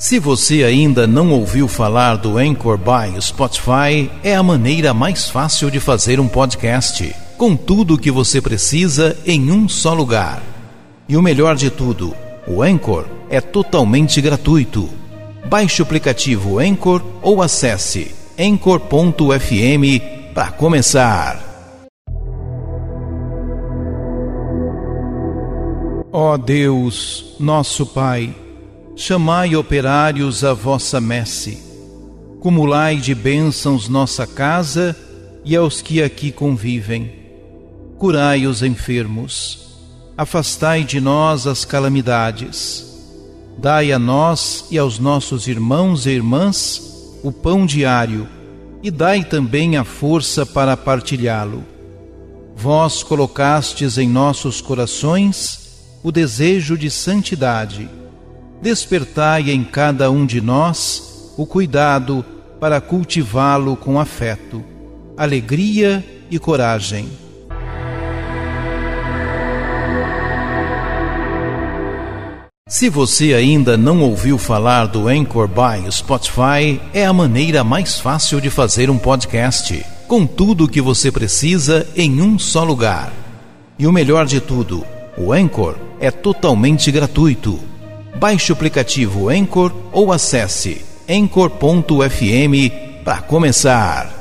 Se você ainda não ouviu falar do Anchor by Spotify, é a maneira mais fácil de fazer um podcast, com tudo o que você precisa em um só lugar. E o melhor de tudo, o Anchor é totalmente gratuito. Baixe o aplicativo Anchor ou acesse anchor.fm para começar. Ó Deus, nosso Pai, chamai operários à vossa messe, cumulai de bênçãos nossa casa e aos que aqui convivem. Curai os enfermos, afastai de nós as calamidades. Dai a nós e aos nossos irmãos e irmãs o pão diário e dai também a força para partilhá-lo. Vós colocastes em nossos corações o desejo de santidade despertai em cada um de nós o cuidado para cultivá-lo com afeto, alegria e coragem. Se você ainda não ouviu falar do Anchor by Spotify, é a maneira mais fácil de fazer um podcast, com tudo o que você precisa em um só lugar. E o melhor de tudo, o Anchor é totalmente gratuito. Baixe o aplicativo Anchor ou acesse anchor.fm para começar.